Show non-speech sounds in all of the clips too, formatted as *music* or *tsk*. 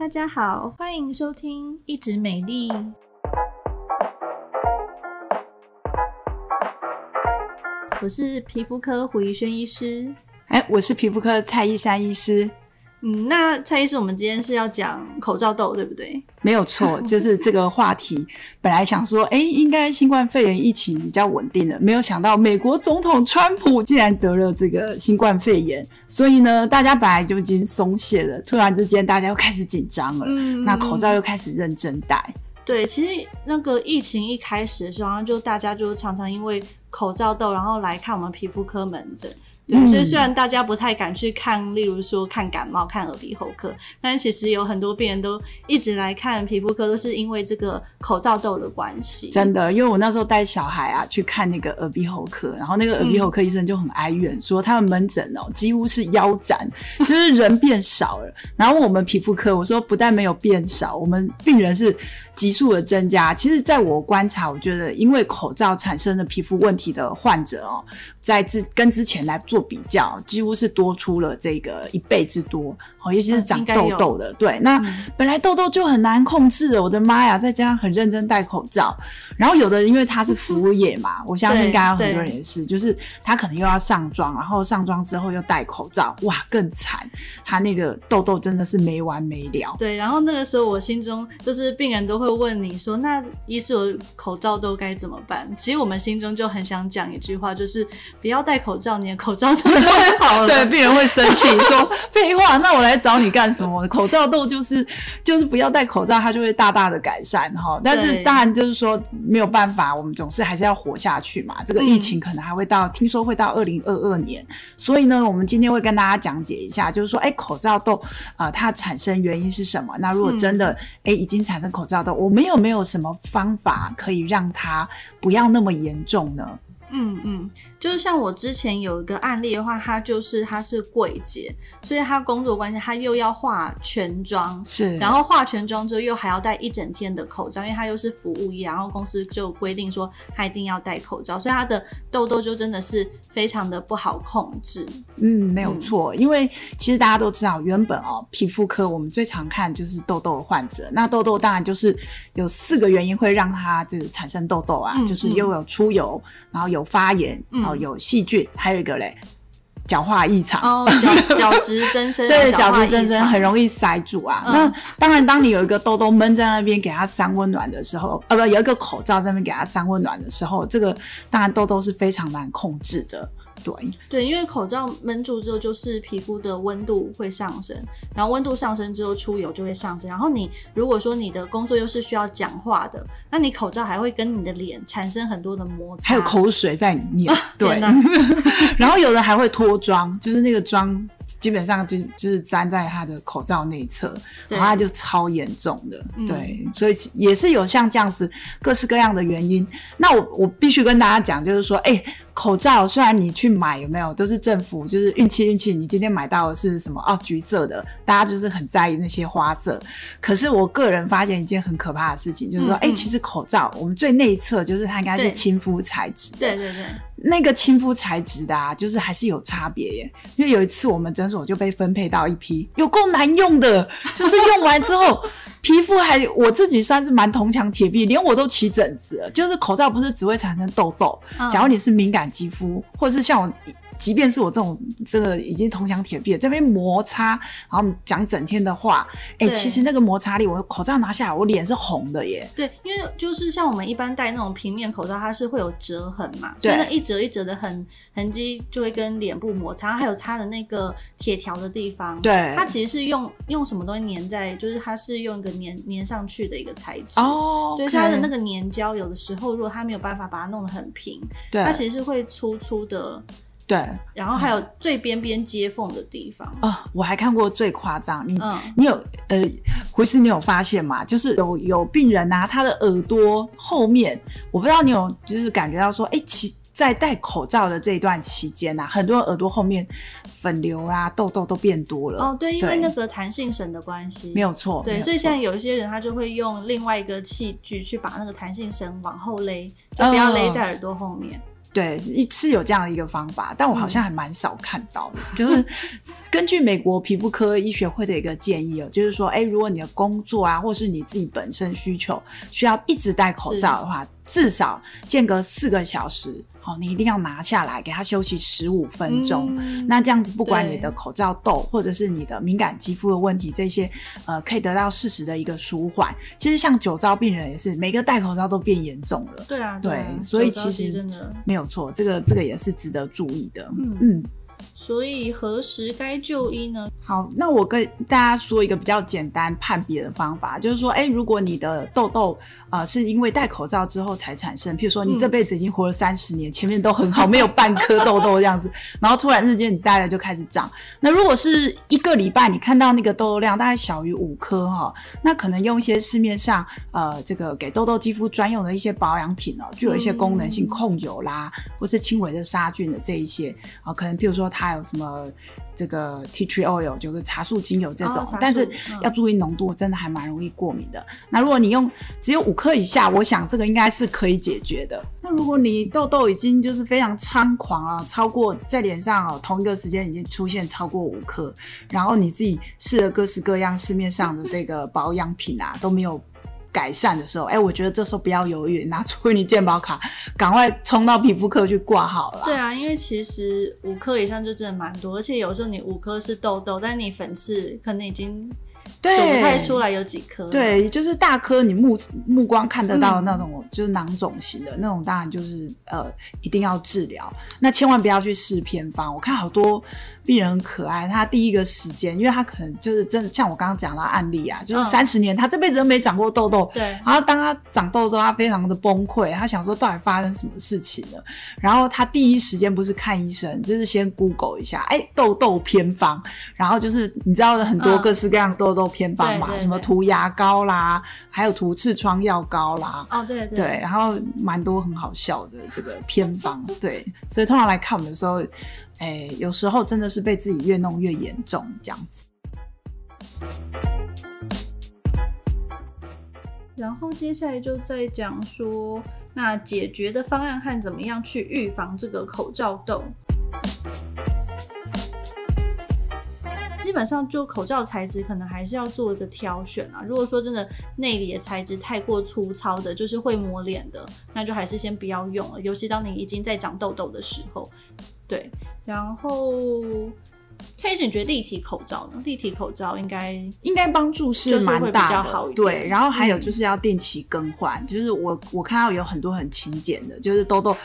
大家好，欢迎收听一直美丽。我是皮肤科胡怡轩医师，哎，我是皮肤科蔡依珊医师。嗯，那蔡医师，我们今天是要讲口罩痘，对不对？没有错，就是这个话题。本来想说，哎，应该新冠肺炎疫情比较稳定了，没有想到美国总统川普竟然得了这个新冠肺炎，所以呢，大家本来就已经松懈了，突然之间大家又开始紧张了，嗯，那口罩又开始认真戴。对，其实那个疫情一开始的时候，然后就大家就常常因为口罩痘，然后来看我们皮肤科门诊。对，所以虽然大家不太敢去看，例如说看感冒、看耳鼻喉科，但是其实有很多病人都一直来看皮肤科，都是因为这个口罩痘的关系。真的，因为我那时候带小孩啊去看那个耳鼻喉科，然后那个耳鼻喉科医生就很哀怨，嗯、说他们门诊哦几乎是腰斩，*laughs* 就是人变少了。然后我们皮肤科，我说不但没有变少，我们病人是急速的增加。其实，在我观察，我觉得因为口罩产生的皮肤问题的患者哦，在之跟之前来做。比较几乎是多出了这个一倍之多，哦，尤其是长痘痘的，对，那、嗯、本来痘痘就很难控制了，我的妈呀，再加上很认真戴口罩，然后有的因为他是服务业嘛，我相信应该有很多人也是，就是他可能又要上妆，然后上妆之后又戴口罩，哇，更惨，他那个痘痘真的是没完没了。对，然后那个时候我心中就是病人都会问你说，那医师我口罩痘该怎么办？其实我们心中就很想讲一句话，就是不要戴口罩，你的口罩。*laughs* *laughs* 好了，对，病人会生气说 *laughs* 废话，那我来找你干什么？口罩痘就是就是不要戴口罩，它就会大大的改善哈。但是当然就是说没有办法，我们总是还是要活下去嘛。这个疫情可能还会到，嗯、听说会到二零二二年，所以呢，我们今天会跟大家讲解一下，就是说，哎，口罩痘呃，它产生原因是什么？那如果真的哎、嗯、已经产生口罩痘，我们有没有什么方法可以让它不要那么严重呢？嗯嗯。就是像我之前有一个案例的话，他就是他是柜姐，所以他工作关系，他又要化全妆，是，然后化全妆之后又还要戴一整天的口罩，因为他又是服务业，然后公司就规定说他一定要戴口罩，所以他的痘痘就真的是非常的不好控制。嗯，没有错，因为其实大家都知道，原本哦，皮肤科我们最常看就是痘痘的患者，那痘痘当然就是有四个原因会让他就是产生痘痘啊，嗯、就是又有出油，嗯、然后有发炎，哦。有细菌，还有一个嘞，角化异常哦，角 *laughs* 角质增生，对，角质增生很容易塞住啊。嗯、那当然，当你有一个痘痘闷在那边，给它三温暖的时候，呃，不，有一个口罩在那边给它三温暖的时候，这个当然痘痘是非常难控制的。对对，因为口罩闷住之后，就是皮肤的温度会上升，然后温度上升之后，出油就会上升。然后你如果说你的工作又是需要讲话的，那你口罩还会跟你的脸产生很多的摩擦，还有口水在里面。啊、对，*laughs* 然后有的还会脱妆，就是那个妆。基本上就就是粘在他的口罩内侧，然后他就超严重的，对，所以也是有像这样子各式各样的原因。那我我必须跟大家讲，就是说，哎、欸，口罩虽然你去买有没有都是政府就是运气运气，你今天买到的是什么？哦，橘色的，大家就是很在意那些花色。可是我个人发现一件很可怕的事情，就是说，哎、嗯嗯欸，其实口罩我们最内侧就是它应该是亲肤材质，对对对。那个亲肤材质的啊，就是还是有差别耶。因为有一次我们诊所就被分配到一批有够难用的，就是用完之后皮肤还我自己算是蛮铜墙铁壁，连我都起疹子了。就是口罩不是只会产生痘痘，假如你是敏感肌肤，或者是像我。即便是我这种这个已经铜墙铁壁了，这边摩擦，然后讲整天的话，哎、欸，其实那个摩擦力，我口罩拿下来，我脸是红的耶。对，因为就是像我们一般戴那种平面口罩，它是会有折痕嘛，对，所以那一折一折的痕痕迹就会跟脸部摩擦，还有它的那个铁条的地方，对，它其实是用用什么东西粘在，就是它是用一个粘粘上去的一个材质。哦，对，所以它的那个粘胶有的时候如果它没有办法把它弄得很平，对，它其实是会粗粗的。对，然后还有最边边接缝的地方哦，我还看过最夸张，你、嗯、你有呃，胡师你有发现吗？就是有有病人啊，他的耳朵后面，我不知道你有就是感觉到说，哎，其在戴口罩的这一段期间啊，很多耳朵后面粉瘤啊、痘痘都变多了。哦，对，因为那个弹性绳的关系，没有错。对，所以现在有一些人他就会用另外一个器具去把那个弹性绳往后勒，就不要勒在耳朵后面。对，是有这样的一个方法，但我好像还蛮少看到的。嗯、就是根据美国皮肤科医学会的一个建议哦，就是说，哎，如果你的工作啊，或是你自己本身需求需要一直戴口罩的话，至少间隔四个小时。好，你一定要拿下来，给他休息十五分钟。嗯、那这样子，不管你的口罩痘，或者是你的敏感肌肤的问题，这些呃，可以得到适时的一个舒缓。其实像酒糟病人也是，每个戴口罩都变严重了。对啊，对，对，所以其实真的没有错，这个这个也是值得注意的。嗯。嗯所以何时该就医呢？好，那我跟大家说一个比较简单判别的方法，就是说，哎，如果你的痘痘啊、呃、是因为戴口罩之后才产生，譬如说你这辈子已经活了三十年，嗯、前面都很好，没有半颗痘痘这样子，然后突然之间你戴了就开始长。那如果是一个礼拜你看到那个痘痘量大概小于五颗哈，那可能用一些市面上呃这个给痘痘肌肤专用的一些保养品哦，具有一些功能性控油啦，嗯、或是轻微的杀菌的这一些啊、呃，可能譬如说。它有什么这个 tea tree oil，就是茶树精油这种，哦、但是要注意浓度，真的还蛮容易过敏的。嗯、那如果你用只有五克以下，我想这个应该是可以解决的。那如果你痘痘已经就是非常猖狂啊，超过在脸上哦，同一个时间已经出现超过五克，然后你自己试了各式各样市面上的这个保养品啊，都没有。改善的时候，哎、我觉得这时候不要犹豫，拿出你健保卡，*laughs* 赶快冲到皮肤科去挂号了。对啊，因为其实五颗以上就真的蛮多，而且有时候你五颗是痘痘，但你粉刺可能已经。对，数不太出来有几颗。对，就是大颗，你目目光看得到的那种，就是囊肿型的、嗯、那种，当然就是呃，一定要治疗。那千万不要去试偏方。我看好多病人很可爱，他第一个时间，因为他可能就是真的，像我刚刚讲的案例啊，就是三十年、嗯、他这辈子都没长过痘痘。对。然后当他长痘之后，他非常的崩溃，他想说到底发生什么事情了？然后他第一时间不是看医生，就是先 Google 一下，哎，痘痘偏方。然后就是你知道的很多各式各样痘痘。偏方嘛，什么涂牙膏啦，还有涂痔疮药膏啦，哦对对，对，然后蛮多很好笑的这个偏方，*laughs* 对，所以通常来看我们的时候，哎，有时候真的是被自己越弄越严重这样子。然后接下来就再讲说，那解决的方案和怎么样去预防这个口罩痘。基本上，就口罩材质可能还是要做一个挑选啊。如果说真的内里的材质太过粗糙的，就是会磨脸的，那就还是先不要用了。尤其当你已经在长痘痘的时候，对。然后，蔡医生，你觉得立体口罩呢？立体口罩应该应该帮助是蛮大的，对。然后还有就是要定期更换，嗯、就是我我看到有很多很勤俭的，就是痘痘。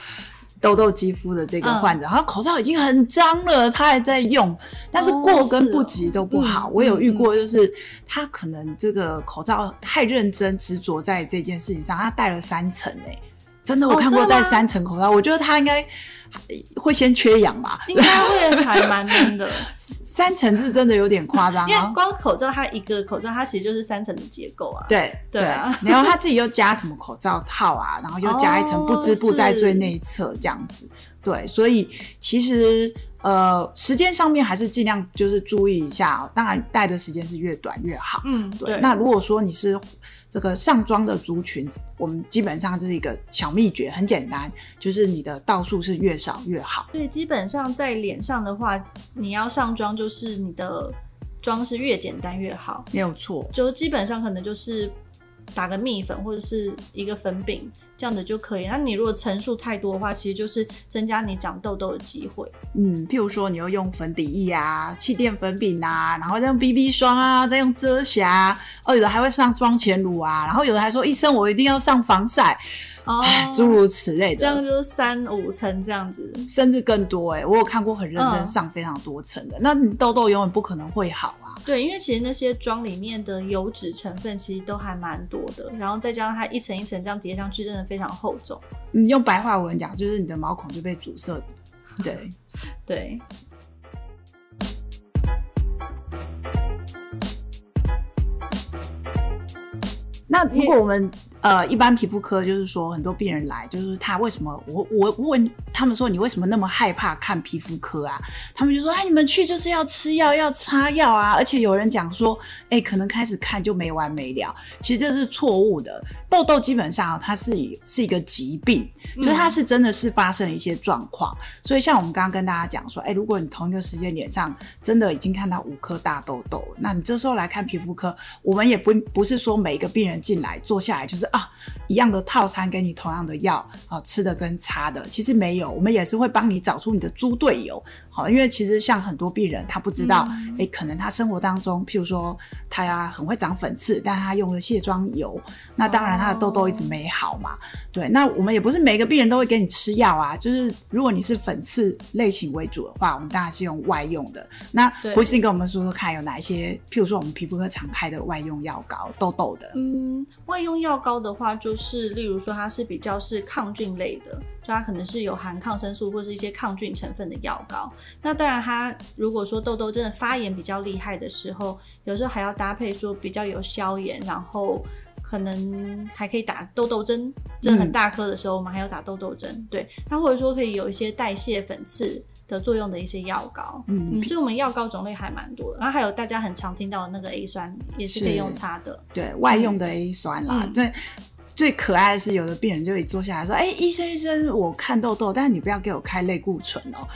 痘痘肌肤的这个患者，嗯、然后口罩已经很脏了，他还在用，但是过跟不及都不好。哦哦、我有遇过，就是他可能这个口罩太认真执着在这件事情上，他戴了三层哎、欸，真的我看过戴三层口罩，我觉得他应该会先缺氧吧，应该会还蛮闷的。*laughs* 三层是真的有点夸张，*laughs* 因为光口罩它一个口罩它其实就是三层的结构啊。对对啊，然后它自己又加什么口罩套啊，然后又加一层不织布在最内侧这样子。哦、对，所以其实呃时间上面还是尽量就是注意一下哦，当然戴的时间是越短越好。嗯，对。对，那如果说你是。这个上妆的族群，我们基本上就是一个小秘诀，很简单，就是你的道数是越少越好。对，基本上在脸上的话，你要上妆，就是你的妆是越简单越好，没有错。就基本上可能就是打个蜜粉或者是一个粉饼。这样子就可以。那你如果层数太多的话，其实就是增加你长痘痘的机会。嗯，譬如说你要用粉底液啊、气垫粉饼啊，然后再用 BB 霜啊，再用遮瑕。哦，有的还会上妆前乳啊，然后有的还说医生我一定要上防晒。哦，诸如此类的，这样就是三五层这样子，甚至更多哎、欸。我有看过很认真上非常多层的，嗯、那你痘痘永远不可能会好啊。对，因为其实那些妆里面的油脂成分其实都还蛮多的，然后再加上它一层一层这样叠上去，真的非常厚重。你用白话文讲，就是你的毛孔就被阻塞。对 *laughs* *laughs* 对。那如果我们呃，一般皮肤科就是说很多病人来，就是他为什么我我问他们说，你为什么那么害怕看皮肤科啊？他们就说哎，你们去就是要吃药要擦药啊，而且有人讲说哎，可能开始看就没完没了，其实这是错误的。痘痘基本上它是是一个疾病，就是它是真的是发生了一些状况，嗯、所以像我们刚刚跟大家讲说，哎，如果你同一个时间脸上真的已经看到五颗大痘痘，那你这时候来看皮肤科，我们也不不是说每一个病人进来坐下来就是。啊，一样的套餐给你同样的药啊，吃的跟擦的其实没有，我们也是会帮你找出你的猪队友。好，因为其实像很多病人他不知道，哎、可能他生活当中，譬如说他呀很会长粉刺，但他用了卸妆油，那当然他的痘痘一直没好嘛。哦、对，那我们也不是每个病人都会给你吃药啊，就是如果你是粉刺类型为主的话，我们当然是用外用的。那胡医生跟我们说说看，有哪一些譬如说我们皮肤科常开的外用药膏，痘痘的？嗯，外用药膏的话，就是例如说它是比较是抗菌类的。就它可能是有含抗生素或是一些抗菌成分的药膏。那当然，它如果说痘痘真的发炎比较厉害的时候，有时候还要搭配说比较有消炎，然后可能还可以打痘痘针。真的很大颗的时候，我们还要打痘痘针。对，那或者说可以有一些代谢粉刺的作用的一些药膏。嗯，嗯，所以我们药膏种类还蛮多的。然后还有大家很常听到的那个 A 酸，也是可以用擦的。对，外用的 A 酸啦。对、嗯。最可爱的是，有的病人就一坐下来说：“哎、欸，医生医生，我看痘痘，但是你不要给我开类固醇哦。”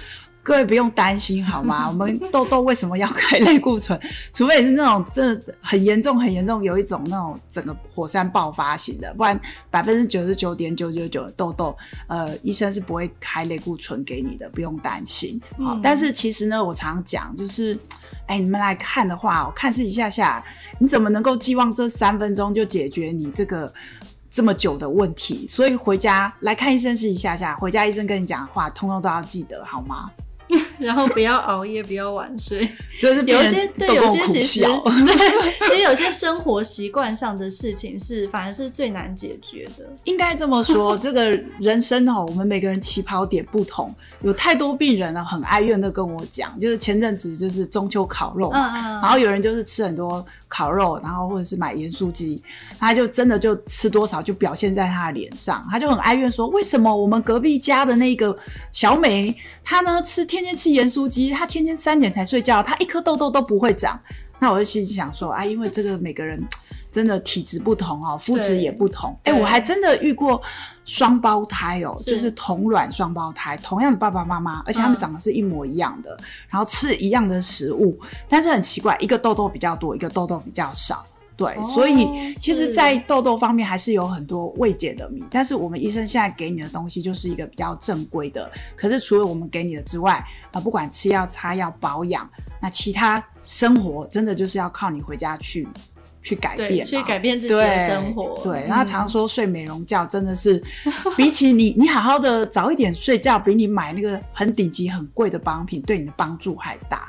各位不用担心好吗？*laughs* 我们痘痘为什么要开类固醇？*laughs* 除非是那种真的很严重、很严重，有一种那种整个火山爆发型的，不然百分之九十九点九九九的痘痘，呃，医生是不会开类固醇给你的，不用担心。好，嗯、但是其实呢，我常讲就是，哎、欸，你们来看的话，我看是一下下，你怎么能够寄望这三分钟就解决你这个？这么久的问题，所以回家来看医生是一下下，回家医生跟你讲的话，通通都要记得，好吗？*laughs* 然后不要熬夜，不要晚睡，*laughs* 就是有些对，有些其实 *laughs* 对，其实有些生活习惯上的事情是反而是最难解决的。应该这么说，这个人生哦，我们每个人起跑点不同，有太多病人呢很哀怨的跟我讲，就是前阵子就是中秋烤肉嘛，嗯嗯，然后有人就是吃很多烤肉，然后或者是买盐酥鸡，他就真的就吃多少就表现在他的脸上，他就很哀怨说，为什么我们隔壁家的那个小美，她呢吃天天天吃。盐酥鸡，他天天三点才睡觉，他一颗痘痘都不会长。那我就心里想说，啊，因为这个每个人 *tsk* 真的体质不同哦，肤质也不同。哎、欸，我还真的遇过双胞胎哦，是就是同卵双胞胎，同样的爸爸妈妈，而且他们长得是一模一样的，嗯、然后吃一样的食物，但是很奇怪，一个痘痘比较多，一个痘痘比较少。对，哦、所以其实，在痘痘方面还是有很多未解的谜。但是我们医生现在给你的东西就是一个比较正规的。可是除了我们给你的之外，啊、呃，不管吃药、擦药、保养，那其他生活真的就是要靠你回家去去改变，去改变自己的生活。对，对，然后常说睡美容觉真的是比起你你好好的早一点睡觉，比你买那个很顶级、很贵的保养品对你的帮助还大。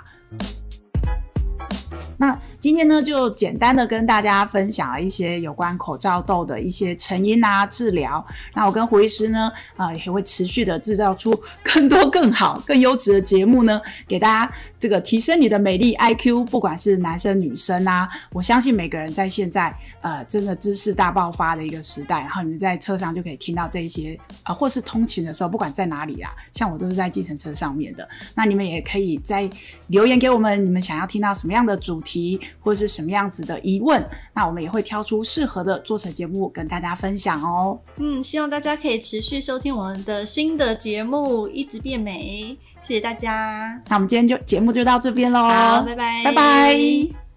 那今天呢，就简单的跟大家分享了一些有关口罩痘的一些成因啊、治疗。那我跟胡医师呢，呃，也会持续的制造出更多、更好、更优质的节目呢，给大家这个提升你的美丽 IQ。*laughs* 不管是男生女生啊，我相信每个人在现在呃，真的知识大爆发的一个时代，然后你们在车上就可以听到这一些，呃，或是通勤的时候，不管在哪里啊，像我都是在计程车上面的。那你们也可以在留言给我们，你们想要听到什么样的主题。题或者是什么样子的疑问，那我们也会挑出适合的做成节目跟大家分享哦。嗯，希望大家可以持续收听我们的新的节目，一直变美。谢谢大家。那我们今天就节目就到这边喽。好，拜拜，拜拜。